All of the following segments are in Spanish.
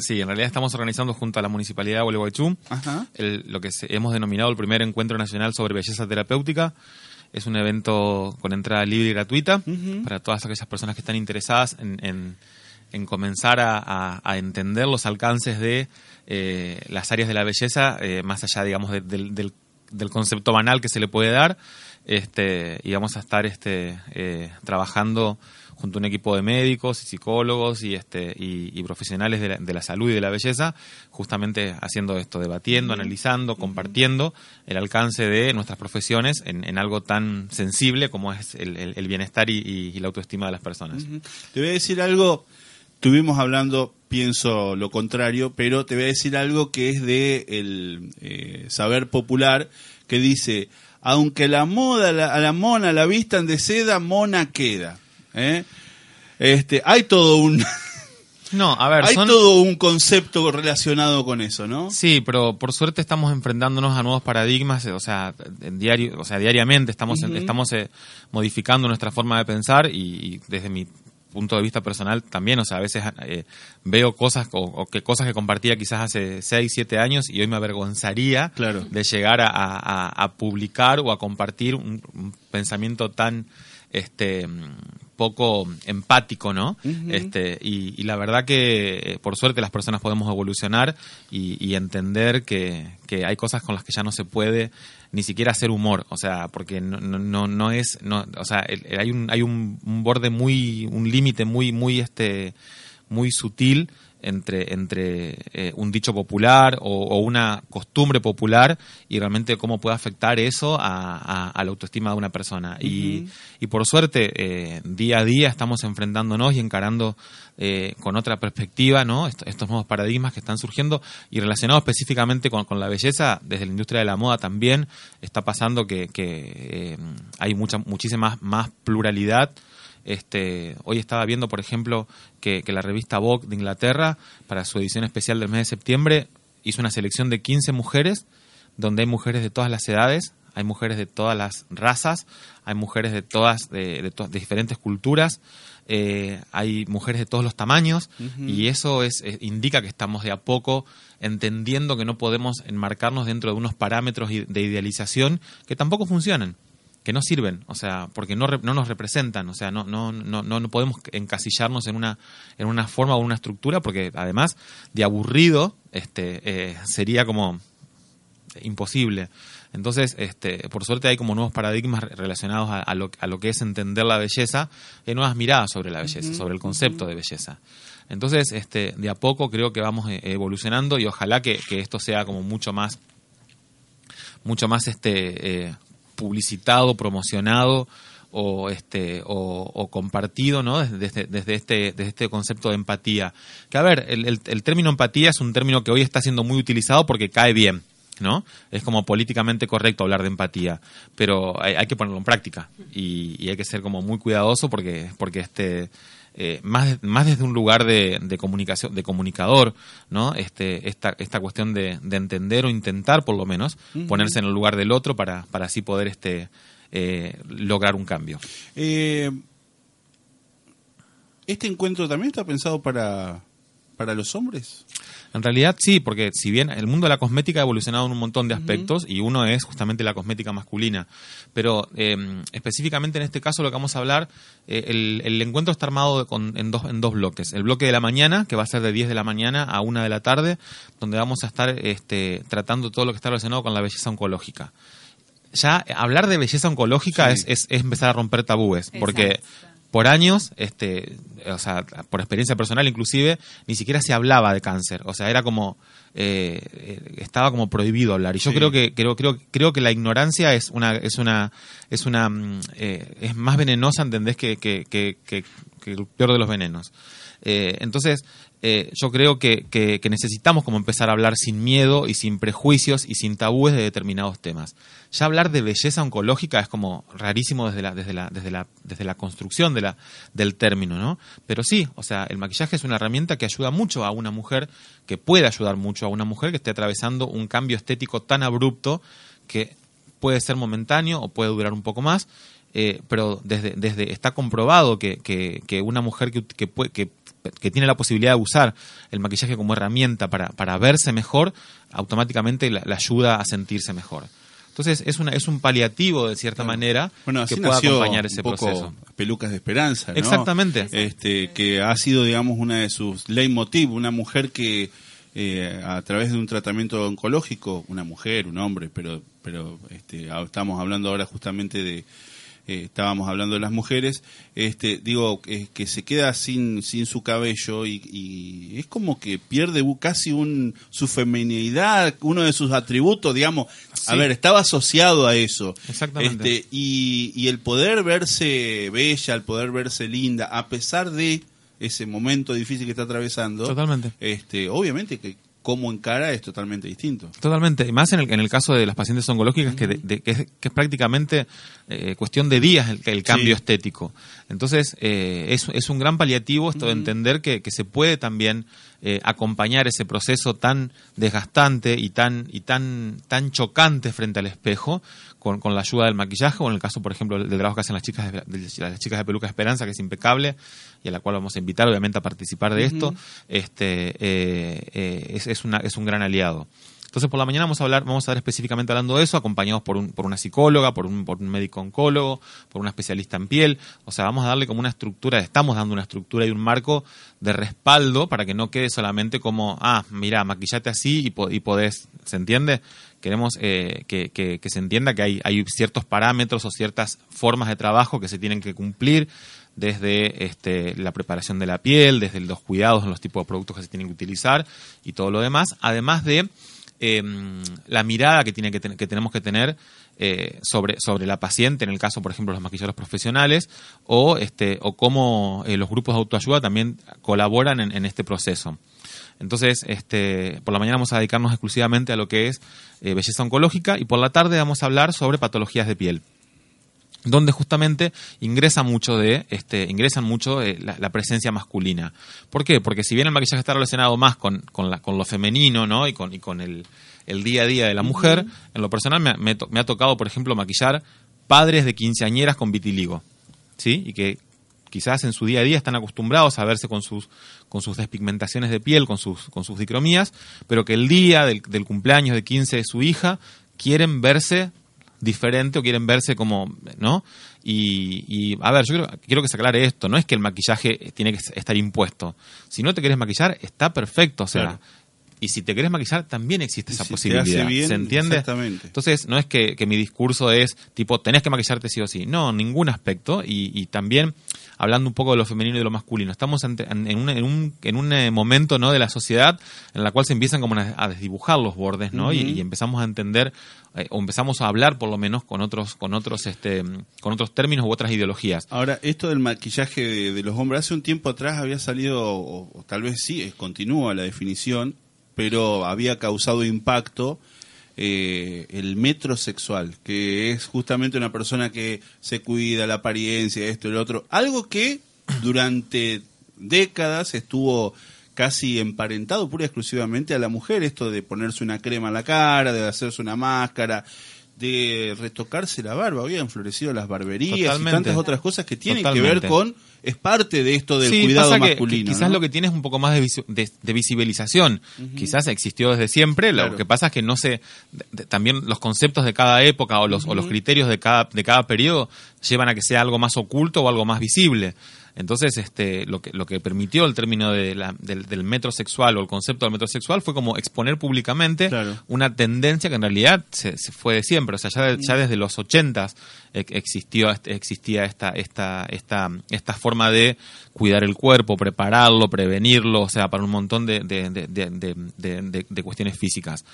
Sí, en realidad estamos organizando junto a la Municipalidad de Gualeguaychú el- lo que hemos denominado el primer encuentro nacional sobre belleza terapéutica. Es un evento con entrada libre y gratuita para todas aquellas personas que están interesadas en, en- en comenzar a, a- a entender los alcances de eh, las áreas de la belleza, eh, más allá, digamos, de- del, del- del concepto banal que se le puede dar. Este, y vamos a estar este, eh, trabajando junto a un equipo de médicos y psicólogos y, este, y, y profesionales de la, de la salud y de la belleza, justamente haciendo esto, debatiendo, analizando, compartiendo el alcance de nuestras profesiones en, en algo tan sensible como es el, el- el bienestar y, la autoestima de las personas. Te voy a decir algo, estuvimos hablando, pienso lo contrario, pero te voy a decir algo que es de el eh, saber popular, que dice, aunque la moda, la- a la mona la vistan de seda, mona queda. ¿Eh? Este, hay todo un No, a ver, hay son... todo un concepto relacionado con eso, ¿no? Sí, pero por suerte estamos enfrentándonos a nuevos paradigmas, o sea, en diario, o sea, diariamente estamos estamos eh, modificando nuestra forma de pensar y, y desde mi punto de vista personal también, o sea, a veces eh, veo cosas o, o que cosas que compartía quizás hace 6, 7 años y hoy me avergonzaría Claro. de llegar a, a- a publicar o a compartir un, un pensamiento tan este poco empático, ¿no? Este y, y la verdad que eh, por suerte las personas podemos evolucionar y, y entender que, que hay cosas con las que ya no se puede ni siquiera hacer humor, o sea, porque no, no, no, no es, no, o sea, el- el- hay un hay un, un borde muy, un límite muy muy este muy sutil entre, entre eh, un dicho popular o, o una costumbre popular y realmente cómo puede afectar eso a, a- a la autoestima de una persona. y, y por suerte, eh, día a día estamos enfrentándonos y encarando eh, con otra perspectiva ¿no? Est- estos nuevos paradigmas que están surgiendo y relacionados específicamente con, con la belleza, desde la industria de la moda también está pasando que, que, eh, hay mucha, muchísima más pluralidad este, hoy estaba viendo, por ejemplo, que, que la revista Vogue de Inglaterra, para su edición especial del mes de septiembre, hizo una selección de 15 mujeres, donde hay mujeres de todas las edades, hay mujeres de todas las razas, hay mujeres de todas, de, de to- de diferentes culturas, eh, hay mujeres de todos los tamaños, y eso es, eh, indica que estamos de a poco entendiendo que no podemos enmarcarnos dentro de unos parámetros de idealización que tampoco funcionan que no sirven, o sea, porque no, no nos representan, o sea, no, no, no, no, podemos encasillarnos en una, en una forma o una estructura, porque además de aburrido, este, eh, sería como imposible. Entonces, este, por suerte hay como nuevos paradigmas re- relacionados a, a lo, a lo que es entender la belleza, y nuevas miradas sobre la belleza, sobre el concepto de belleza. Entonces, este, de a poco creo que vamos eh, evolucionando y ojalá que, que esto sea como mucho más mucho más este eh, publicitado, promocionado o este o, o compartido, ¿no? Desde, desde, este desde este concepto de empatía. Que a ver, el, el, término empatía es un término que hoy está siendo muy utilizado porque cae bien. ¿no? Es como políticamente correcto hablar de empatía, pero hay, hay que ponerlo en práctica y, y hay que ser como muy cuidadoso porque, porque este, eh, más, más desde un lugar de, de comunicación, de comunicador, ¿no? Este, esta, esta cuestión de, de entender o intentar, por lo menos, ponerse en el lugar del otro para, para así poder este, eh, lograr un cambio. Eh, ¿Este encuentro también está pensado para, para los hombres? En realidad sí, porque si bien el mundo de la cosmética ha evolucionado en un montón de aspectos y uno es justamente la cosmética masculina, pero eh, específicamente en este caso lo que vamos a hablar, eh, el, el encuentro está armado con- en, dos, en dos bloques. El bloque de la mañana, que va a ser de 10 de la mañana a 1 de la tarde, donde vamos a estar este, tratando todo lo que está relacionado con la belleza oncológica. Ya hablar de belleza oncológica Sí. es, es- es empezar a romper tabúes, porque. Por años, este, o sea, por experiencia personal inclusive, ni siquiera se hablaba de cáncer. O sea, era como, eh, eh, estaba como prohibido hablar. Y yo Sí. creo que, creo, creo, creo que la ignorancia es una, es una, es una, mm, eh, es más venenosa, ¿entendés? Que, que, que, que- que el peor de los venenos. Eh, entonces, eh, yo creo que, que- necesitamos como empezar a hablar sin miedo y sin prejuicios y sin tabúes de determinados temas. Ya hablar de belleza oncológica es como rarísimo desde la, desde la, desde la, desde la construcción de la, del término, ¿no? Pero sí, o sea, el maquillaje es una herramienta que ayuda mucho a una mujer, que puede ayudar mucho a una mujer que esté atravesando un cambio estético tan abrupto que puede ser momentáneo o puede durar un poco más, eh, pero desde, desde está comprobado que, que, que una mujer que, que, puede- que que tiene la posibilidad de usar el maquillaje como herramienta para, para verse mejor, automáticamente la, ayuda a sentirse mejor. Entonces es una es un paliativo de cierta manera que pueda acompañar ese proceso. Pelucas de esperanza, ¿no? Exactamente. Este que ha sido digamos una de sus leitmotiv, una mujer que eh, a través de un tratamiento oncológico, una mujer, un hombre, pero pero este, estamos hablando ahora justamente de eh, estábamos hablando de las mujeres, este, digo, que se queda sin, sin su cabello y, es como que pierde casi un, su feminidad, uno de sus atributos, digamos, a ver, estaba asociado a eso. Exactamente. Este, y, y el poder verse bella, el poder verse linda, a pesar de ese momento difícil que está atravesando, Totalmente. este, obviamente que cómo encara es totalmente distinto. Totalmente, y más en el, en el caso de las pacientes oncológicas, que, que, es, prácticamente eh, cuestión de días el, cambio estético. Entonces, eh, es, es, un gran paliativo esto de entender que, que se puede también eh, acompañar ese proceso tan desgastante y tan, y tan, tan chocante frente al espejo con, con, la ayuda del maquillaje o en el caso, por ejemplo, del trabajo que hacen las chicas de, las chicas de Peluca Esperanza, que es impecable y a la cual vamos a invitar obviamente a participar de esto, este, eh, eh, es, es, una, es un gran aliado. Entonces, por la mañana vamos a hablar, vamos a estar específicamente hablando de eso, acompañados por, un, por una psicóloga, por un, por un médico oncólogo, por una especialista en piel. O sea, vamos a darle como una estructura, estamos dando una estructura y un marco de respaldo para que no quede solamente como, ah, mira, maquillate así y, y podés, ¿se entiende? Queremos eh, que, que, que, se entienda que hay, hay ciertos parámetros o ciertas formas de trabajo que se tienen que cumplir desde este, la preparación de la piel, desde los cuidados en los tipos de productos que se tienen que utilizar y todo lo demás, además de Em, la mirada que, tenemos que tener eh, sobre, la paciente, en el caso, por ejemplo, los maquilleros profesionales, o, este, cómo eh, los grupos de autoayuda también colaboran en, este proceso. Entonces, este, por la mañana vamos a dedicarnos exclusivamente a lo que es eh, belleza oncológica y por la tarde vamos a hablar sobre patologías de piel donde justamente ingresa mucho de este ingresan mucho la, presencia masculina. ¿Por qué? Porque si bien el maquillaje está relacionado más con, con, la, con lo femenino, ¿no? Y con, y con el, el día a día de la mujer, en lo personal me, me, ha tocado, por ejemplo, maquillar padres de quinceañeras con vitiligo, ¿sí? Y que quizás en su día a día están acostumbrados a verse con sus, con sus despigmentaciones de piel, con sus, con sus dicromías, pero que el día del, del cumpleaños de 15 de su hija quieren verse diferente o quieren verse como, ¿no? Y, a ver, yo quiero que se aclare esto, no es que el maquillaje tiene que estar impuesto. Si no te quieres maquillar, está perfecto, o sea, y si te querés maquillar, también existe esa posibilidad. ¿Se entiende? Exactamente. Entonces, no es que, mi discurso es tipo, tenés que maquillarte sí o sí. No, ningún aspecto. Y, y también hablando un poco de lo femenino y de lo masculino. Estamos en, un, en, un, en un eh, momento ¿no? de la sociedad en la cual se empiezan como a, desdibujar los bordes, ¿no? y, empezamos a entender eh, o empezamos a hablar por lo menos con otros con otros este con otros términos u otras ideologías. Ahora, esto del maquillaje de, los hombres hace un tiempo atrás había salido o, tal vez sí, continúa la definición, pero había causado impacto eh, el metrosexual, que es justamente una persona que se cuida la apariencia, esto y lo otro. Algo que durante décadas estuvo casi emparentado pura y exclusivamente a la mujer, esto de ponerse una crema en la cara, de hacerse una máscara, de retocarse la barba, habían florecido las barberías y tantas otras cosas que tienen que ver con es parte de esto del cuidado masculino. quizás lo que tiene es un poco más de, de, visibilización. Quizás existió desde siempre. Lo que pasa es que no sé, también los conceptos de cada época o los, o los criterios de cada, de cada periodo llevan a que sea algo más oculto o algo más visible. Entonces, este, lo que, lo que permitió el término de la, del, del, metrosexual o el concepto del metrosexual fue como exponer públicamente una tendencia que en realidad se, fue de siempre. O sea, ya, ya desde los ochentas existió, existía esta, esta, esta, esta forma de cuidar el cuerpo, prepararlo, prevenirlo, o sea, para un montón de, de, de, de cuestiones físicas.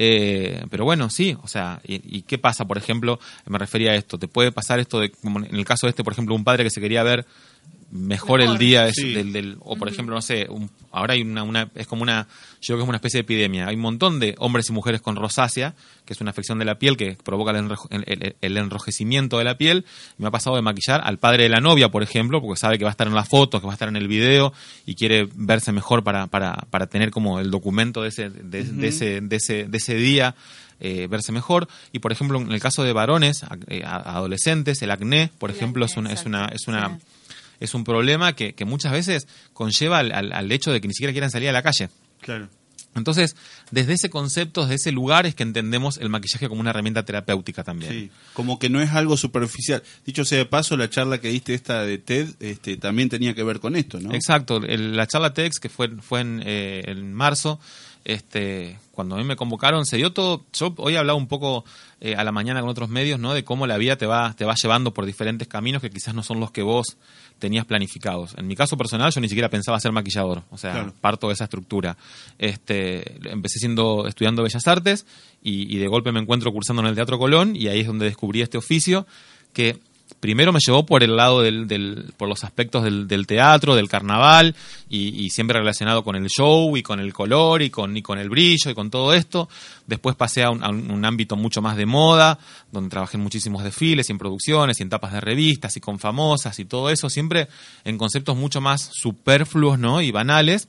Eh, pero bueno, sí, o sea, y, qué pasa, por ejemplo? Me refería a esto, te puede pasar esto de, como en el caso de este, por ejemplo, un padre que se quería ver mejor, el día del, del, o por ejemplo no sé ahora hay una, una es como una yo creo que es una especie de epidemia. Hay un montón de hombres y mujeres con rosácea que es una afección de la piel que provoca el, el, enrojecimiento de la piel. Me ha pasado de maquillar al padre de la novia por ejemplo porque sabe que va a estar en la foto que va a estar en el video y quiere verse mejor para para, para tener como el documento de ese de, ese de ese de ese día eh, verse mejor. Y por ejemplo, en el caso de varones, eh, adolescentes, el acné, por ejemplo, es una, es una, es una es un problema que, que muchas veces conlleva al, al- al hecho de que ni siquiera quieran salir a la calle. Claro. Entonces, desde ese concepto, desde ese lugar es que entendemos el maquillaje como una herramienta terapéutica también. Sí, como que no es algo superficial. Dicho sea de paso, la charla que diste esta de TED este, también tenía que ver con esto, ¿no? Exacto, el- la charla TEDx que fue, fue en, eh, en marzo, este, cuando a mí me convocaron, se dio todo, yo hoy he hablado un poco eh, a la mañana con otros medios, ¿no? De cómo la vida te va, te va llevando por diferentes caminos que quizás no son los que vos tenías planificados. En mi caso personal, yo ni siquiera pensaba ser maquillador, o sea, Claro. parto de esa estructura. Este, empecé siendo estudiando Bellas Artes y, y de golpe me encuentro cursando en el Teatro Colón y ahí es donde descubrí este oficio que primero me llevó por el lado del, del- por los aspectos del, del teatro, del carnaval y, y siempre relacionado con el show y con el color y con, y con el brillo y con todo esto. Después pasé a un, ámbito mucho más de moda, donde trabajé en muchísimos desfiles y en producciones y en tapas de revistas y con famosas y todo eso, siempre en conceptos mucho más superfluos ¿no? y banales.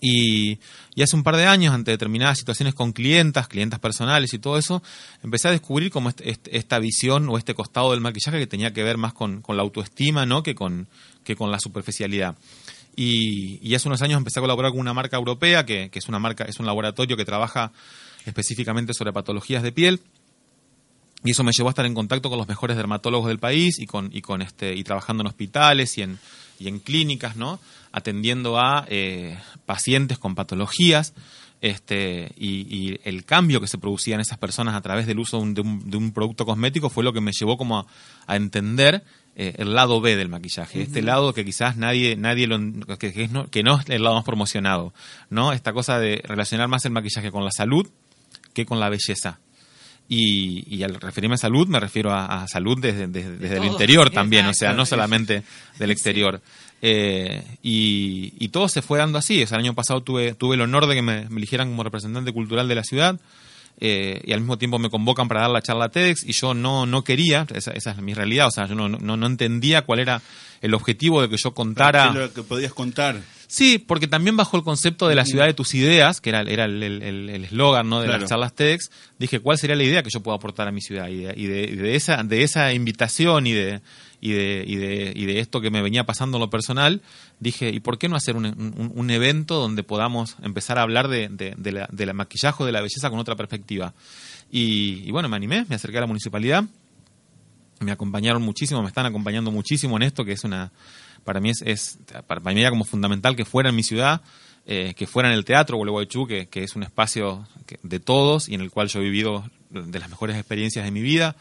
Y, hace un par de años, ante determinadas situaciones con clientas, clientas personales y todo eso, empecé a descubrir como este- este- esta visión o este costado del maquillaje que tenía que ver más con, la autoestima ¿no? que, con, que con la superficialidad. Y, y hace unos años empecé a colaborar con una marca europea, que, que es una marca, es un laboratorio que trabaja específicamente sobre patologías de piel. Y eso me llevó a estar en contacto con los mejores dermatólogos del país y con, y con este, y trabajando en hospitales y en, y en clínicas, ¿no? Atendiendo a eh, pacientes con patologías, este, y, y el cambio que se producía en esas personas a través del uso de un, de un- de un producto cosmético fue lo que me llevó como a, a entender eh, el lado B del maquillaje, este lado que quizás nadie, nadie lo, que, que es no, que no es el lado más promocionado, ¿no? Esta cosa de relacionar más el maquillaje con la salud que con la belleza. Y, y al referirme a salud, me refiero a, a salud desde, desde- desde el interior también, o sea, no solamente del exterior. Eh, y, y todo se fue dando así. O sea, el año pasado tuve, tuve el honor de que me, me eligieran como representante cultural de la ciudad. eh, y al mismo tiempo me convocan para dar la charla TEDx y yo no, no quería, esa, esa es mi realidad, o sea, yo no, no, no entendía cuál era el objetivo de que yo contara... ¿Qué es lo que podías contar? Sí, porque también bajo el concepto de la ciudad de tus ideas, que era, era el el- el- el eslogan ¿no? de Claro. las charlas TEDx, dije cuál sería la idea que yo puedo aportar a mi ciudad. Y de, y de, y de esa, de esa invitación y de, y, de, y, de, y de esto que me venía pasando en lo personal, dije, ¿y por qué no hacer un, un- un evento donde podamos empezar a hablar de, de, de la, de la maquillaje o de la belleza con otra perspectiva? Y, y bueno, me animé, me acerqué a la municipalidad, me acompañaron muchísimo, me están acompañando muchísimo en esto, que es una, para mí es, para mí era como fundamental que fuera en mi ciudad, eh, que fuera en el teatro Gualeguaychú, que, que es un espacio de todos y en el cual yo he vivido de las mejores experiencias de mi vida,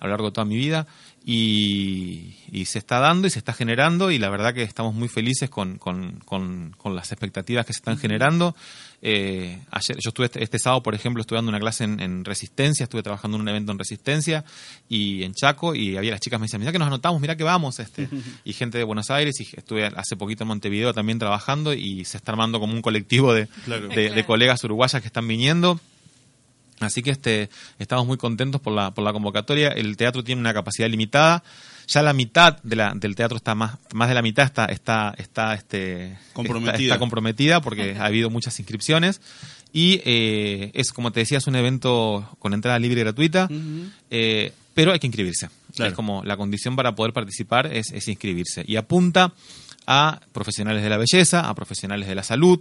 a lo largo de toda mi vida, y, y se está dando y se está generando, y la verdad que estamos muy felices con, con, con- con las expectativas que se están generando. Eh, ayer, yo estuve este, este sábado, por ejemplo, estuve dando una clase en, en resistencia, estuve trabajando en un evento en resistencia y en Chaco, y había las chicas me decían, mira que nos anotamos, mira que vamos, este, y gente de Buenos Aires, y estuve hace poquito en Montevideo también trabajando, y se está armando como un colectivo de, Claro. de- de colegas uruguayas que están viniendo. Así que este, estamos muy contentos por la, por la convocatoria. El teatro tiene una capacidad limitada. Ya la mitad de la, del teatro está más, más de la mitad está, está, está, este, Comprometida. está, está comprometida porque ha habido muchas inscripciones. Y eh, es, como te decía, es un evento con entrada libre y gratuita, eh, pero hay que inscribirse. Claro. Es como la condición para poder participar es, es inscribirse. Y apunta a profesionales de la belleza, a profesionales de la salud,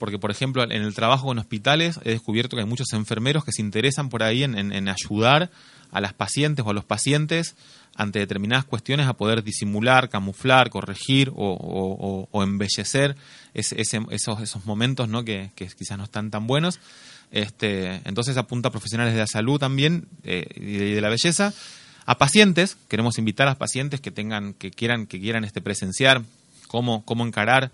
porque por ejemplo en el trabajo en hospitales he descubierto que hay muchos enfermeros que se interesan por ahí en, en- ayudar a las pacientes o a los pacientes ante determinadas cuestiones a poder disimular, camuflar, corregir o, embellecer esos, esos momentos ¿no? que, quizás no están tan buenos. Este, entonces apunta a profesionales de la salud también eh, y de, y de la belleza. A pacientes, queremos invitar a pacientes que tengan, que quieran, que quieran este, presenciar cómo, cómo encarar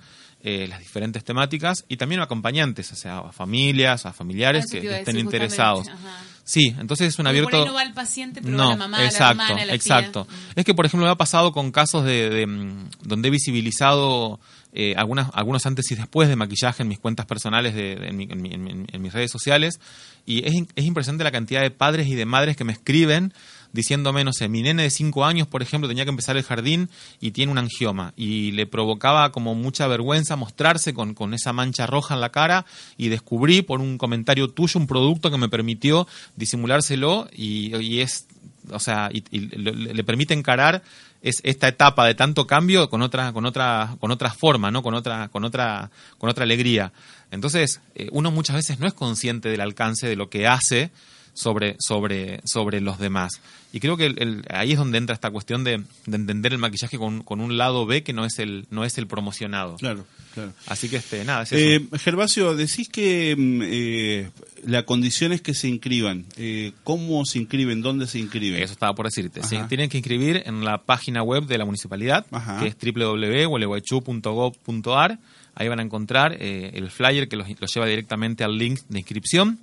eh, las diferentes temáticas y también a acompañantes, o sea, a familias, a familiares Eso que, estén interesados. ajá. Sí, entonces es un Porque por abierto. ahí no va el paciente, pero va No, la mamá, exacto, la hermana, la tía. exacto. Es que, por ejemplo, me ha pasado con casos de, de, mm, donde he visibilizado eh, algunas, algunos antes y después de maquillaje en mis cuentas personales, de, de- en, mi- en mi- en mi- en mis redes sociales, y es, es impresionante la cantidad de padres y de madres que me escriben diciéndome, no sé, mi nene de 5 años, por ejemplo, tenía que empezar el jardín y tiene un angioma y le provocaba como mucha vergüenza mostrarse con, con esa mancha roja en la cara y descubrí por un comentario tuyo un producto que me permitió disimulárselo y, es, o sea, y, le permite encarar es esta etapa de tanto cambio con otra, con otra, con otra forma, ¿no? Con otra, con otra, con otra alegría. Entonces, eh, uno muchas veces no es consciente del alcance de lo que hace sobre, sobre, sobre los demás. Y creo que ahí es donde entra esta cuestión de, entender el maquillaje con, con, un lado B que no es el, no es el promocionado. Claro, claro. Así que este, nada, es eh, Gervasio, decís que mm, eh, la condición es que se inscriban. Eh, ¿Cómo se inscriben? ¿Dónde se inscriben? Eso estaba por decirte. Se tienen que inscribir en la página web de la municipalidad, que es www.gualeguaychú.gov.ar. Ahí van a encontrar eh, el flyer que los, los lleva directamente al link de inscripción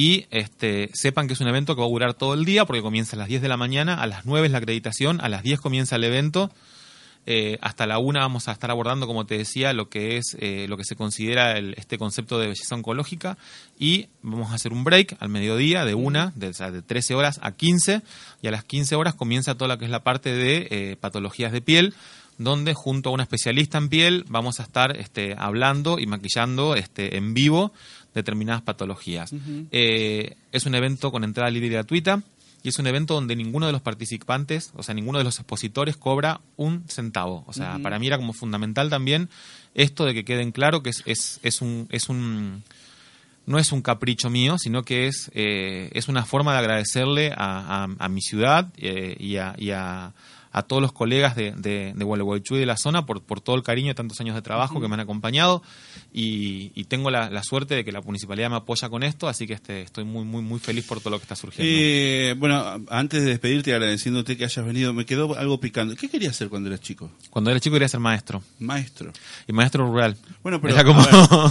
y este, sepan que es un evento que va a durar todo el día porque comienza a las 10 de la mañana, a las 9 es la acreditación, a las 10 comienza el evento, eh, hasta la 1 vamos a estar abordando, como te decía, lo que es eh, lo que se considera este concepto de belleza oncológica y vamos a hacer un break al mediodía de 1, de, de 13 horas a 15 y a las 15 horas comienza toda lo que es la parte de eh, patologías de piel donde junto a una especialista en piel vamos a estar este, hablando y maquillando este, en vivo determinadas patologías. Eh, es un evento con entrada libre y gratuita y es un evento donde ninguno de los participantes, o sea, ninguno de los expositores cobra un centavo. O sea, para mí era como fundamental también esto de que queden claro que es, es, es un... Es un no es un capricho mío, sino que es, eh, es una forma de agradecerle a, a, mi ciudad eh, y, a, y, a, a todos los colegas de, de, de Gualeguaychú y de la zona por, por todo el cariño de tantos años de trabajo que me han acompañado y, y tengo la, la, suerte de que la municipalidad me apoya con esto, así que este, estoy muy, muy, muy feliz por todo lo que está surgiendo. Eh, bueno, antes de despedirte, agradeciéndote que hayas venido, me quedó algo picando. ¿Qué querías hacer cuando eras chico? Cuando era chico quería ser maestro. Maestro. Y maestro rural. Bueno, pero como...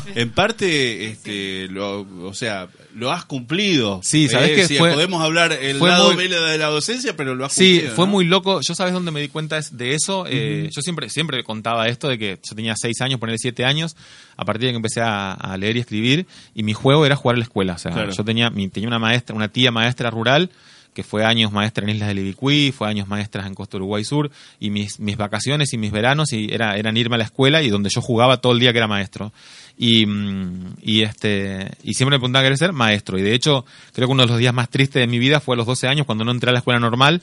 en parte, este, lo, o sea, lo has cumplido. Sí, sabes eh, que podemos hablar el lado muy... de la docencia, pero lo has cumplido. Sí, fue muy loco. Yo sabes dónde me di cuenta de eso. Eh, yo siempre, siempre contaba esto de que yo tenía seis años, ponerle siete años a partir de que empecé a, leer y escribir, y mi juego era jugar a la escuela. O sea, yo tenía, mi, tenía una maestra, una tía maestra rural, que fue años maestra en Islas del Ibicuí, fue años maestra en Costa Uruguay Sur, y mis, mis vacaciones y mis veranos y era, eran irme a la escuela y donde yo jugaba todo el día que era maestro. Y, mm, y este y siempre me preguntaba querer ser maestro. Y de hecho, creo que uno de los días más tristes de mi vida fue a los 12 años cuando no entré a la escuela normal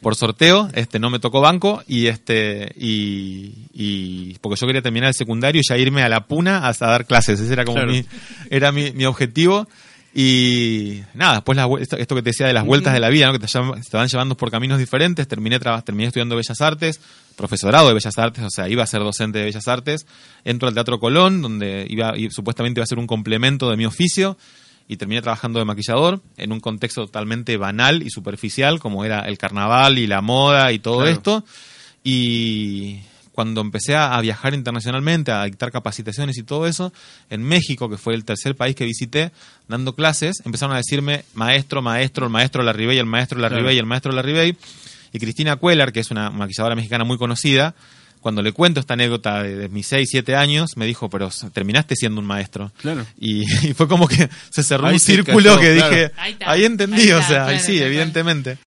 por sorteo, este no me tocó banco y este y, y porque yo quería terminar el secundario y ya irme a la puna hasta dar clases, ese era como mi era mi, mi, objetivo. Y nada, después la, esto, que te decía de las vueltas de la vida, ¿no? que te, te, van llevando por caminos diferentes, terminé terminé estudiando Bellas Artes, profesorado de Bellas Artes, o sea, iba a ser docente de Bellas Artes, entro al Teatro Colón, donde iba y supuestamente iba a ser un complemento de mi oficio y terminé trabajando de maquillador en un contexto totalmente banal y superficial como era el carnaval y la moda y todo esto. Y cuando empecé a viajar internacionalmente, a dictar capacitaciones y todo eso, en México, que fue el tercer país que visité, dando clases, empezaron a decirme maestro, maestro, el maestro Larribey, el maestro Larribey, el maestro Larribey. Y Cristina Cuellar, que es una maquilladora mexicana muy conocida, cuando le cuento esta anécdota de, mis 6, 7 años, me dijo, pero terminaste siendo un maestro. Claro. Y, fue como que se cerró un círculo que dije, ahí, entendí, o sea, ahí sí, evidentemente.